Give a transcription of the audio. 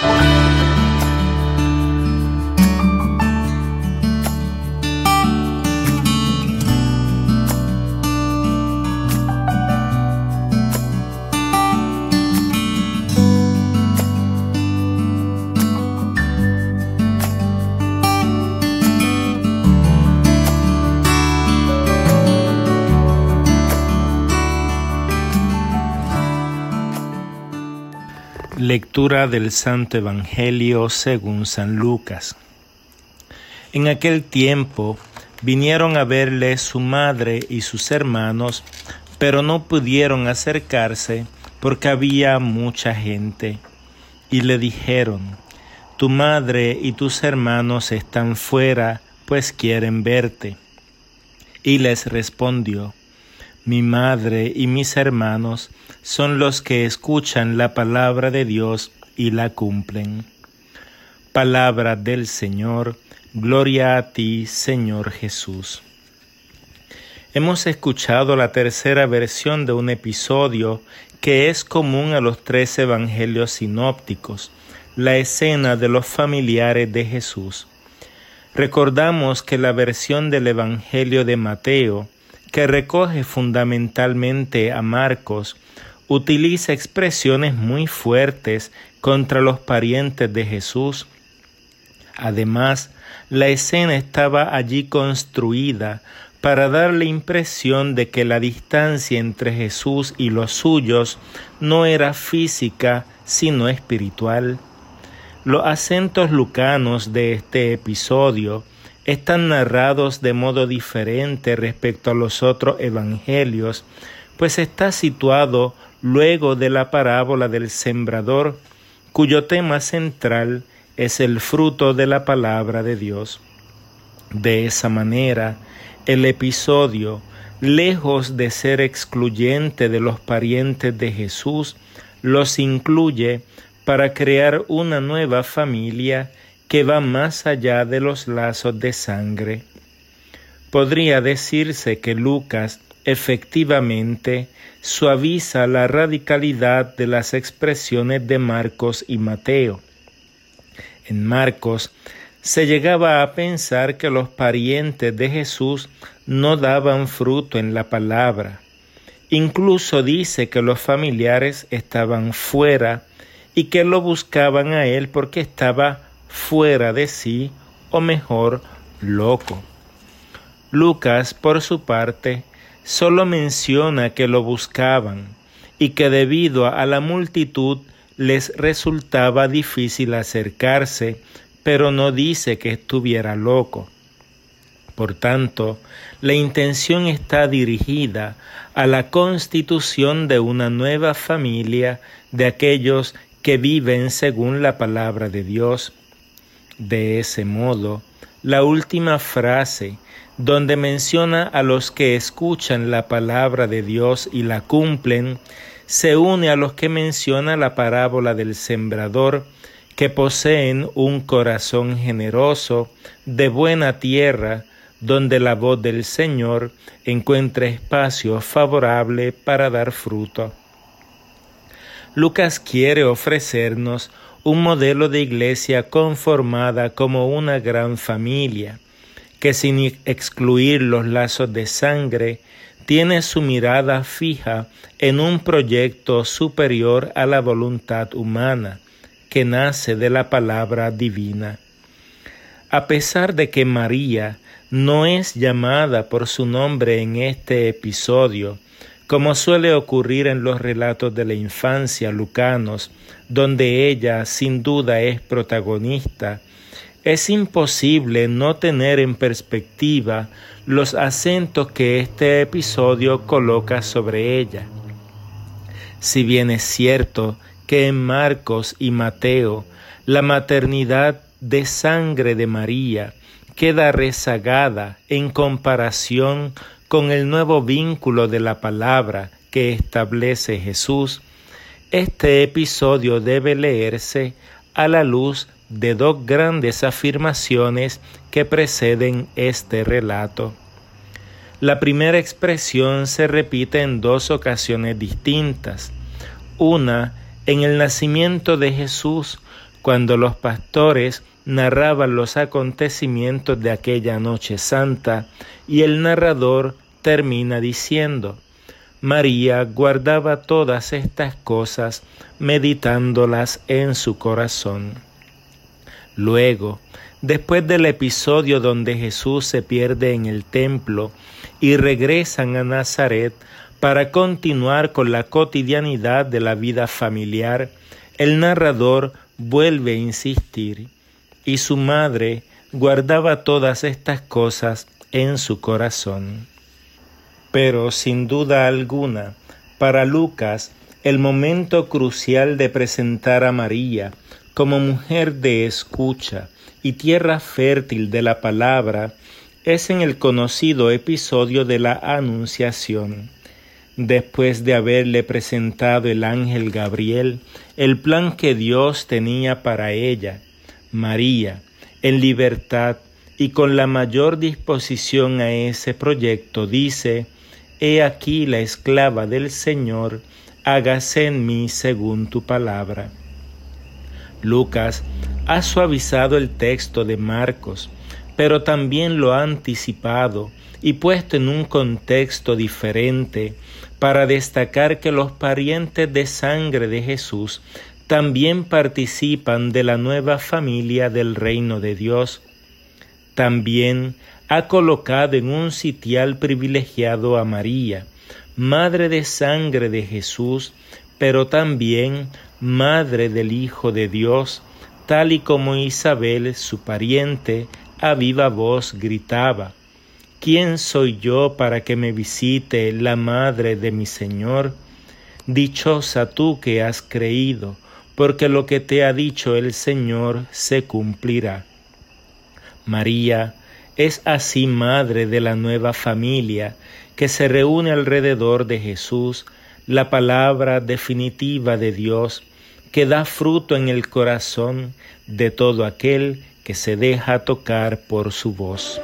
Bye. Lectura del Santo Evangelio según San Lucas. En aquel tiempo vinieron a verle su madre y sus hermanos, pero no pudieron acercarse porque había mucha gente. Y le dijeron, Tu madre y tus hermanos están fuera, pues quieren verte. Y les respondió, mi madre y mis hermanos son los que escuchan la palabra de Dios y la cumplen. Palabra del Señor, gloria a ti, Señor Jesús. Hemos escuchado la tercera versión de un episodio que es común a los tres evangelios sinópticos, la escena de los familiares de Jesús. Recordamos que la versión del Evangelio de Mateo que recoge fundamentalmente a Marcos, utiliza expresiones muy fuertes contra los parientes de Jesús. Además, la escena estaba allí construida para dar la impresión de que la distancia entre Jesús y los suyos no era física, sino espiritual. Los acentos lucanos de este episodio están narrados de modo diferente respecto a los otros evangelios, pues está situado luego de la parábola del sembrador, cuyo tema central es el fruto de la palabra de Dios. De esa manera, el episodio, lejos de ser excluyente de los parientes de Jesús, los incluye para crear una nueva familia que va más allá de los lazos de sangre. Podría decirse que Lucas efectivamente suaviza la radicalidad de las expresiones de Marcos y Mateo. En Marcos se llegaba a pensar que los parientes de Jesús no daban fruto en la palabra. Incluso dice que los familiares estaban fuera y que lo buscaban a él porque estaba fuera de sí o mejor loco. Lucas, por su parte, solo menciona que lo buscaban y que debido a la multitud les resultaba difícil acercarse, pero no dice que estuviera loco. Por tanto, la intención está dirigida a la constitución de una nueva familia de aquellos que viven según la palabra de Dios de ese modo, la última frase, donde menciona a los que escuchan la palabra de Dios y la cumplen, se une a los que menciona la parábola del sembrador, que poseen un corazón generoso, de buena tierra, donde la voz del Señor encuentra espacio favorable para dar fruto. Lucas quiere ofrecernos un modelo de iglesia conformada como una gran familia, que sin excluir los lazos de sangre, tiene su mirada fija en un proyecto superior a la voluntad humana, que nace de la palabra divina. A pesar de que María no es llamada por su nombre en este episodio, como suele ocurrir en los relatos de la infancia lucanos, donde ella sin duda es protagonista, es imposible no tener en perspectiva los acentos que este episodio coloca sobre ella. Si bien es cierto que en Marcos y Mateo la maternidad de sangre de María queda rezagada en comparación con el nuevo vínculo de la palabra que establece Jesús, este episodio debe leerse a la luz de dos grandes afirmaciones que preceden este relato. La primera expresión se repite en dos ocasiones distintas. Una en el nacimiento de Jesús, cuando los pastores narraban los acontecimientos de aquella noche santa y el narrador termina diciendo, María guardaba todas estas cosas meditándolas en su corazón. Luego, después del episodio donde Jesús se pierde en el templo y regresan a Nazaret para continuar con la cotidianidad de la vida familiar, el narrador vuelve a insistir, y su madre guardaba todas estas cosas en su corazón. Pero sin duda alguna, para Lucas, el momento crucial de presentar a María como mujer de escucha y tierra fértil de la palabra es en el conocido episodio de la Anunciación después de haberle presentado el ángel Gabriel el plan que Dios tenía para ella, María, en libertad y con la mayor disposición a ese proyecto, dice, He aquí la esclava del Señor, hágase en mí según tu palabra. Lucas ha suavizado el texto de Marcos, pero también lo ha anticipado y puesto en un contexto diferente para destacar que los parientes de sangre de Jesús también participan de la nueva familia del reino de Dios. También ha colocado en un sitial privilegiado a María, madre de sangre de Jesús, pero también madre del Hijo de Dios, tal y como Isabel, su pariente, a viva voz gritaba, ¿Quién soy yo para que me visite la madre de mi Señor? Dichosa tú que has creído, porque lo que te ha dicho el Señor se cumplirá. María es así madre de la nueva familia que se reúne alrededor de Jesús, la palabra definitiva de Dios, que da fruto en el corazón de todo aquel que se deja tocar por su voz.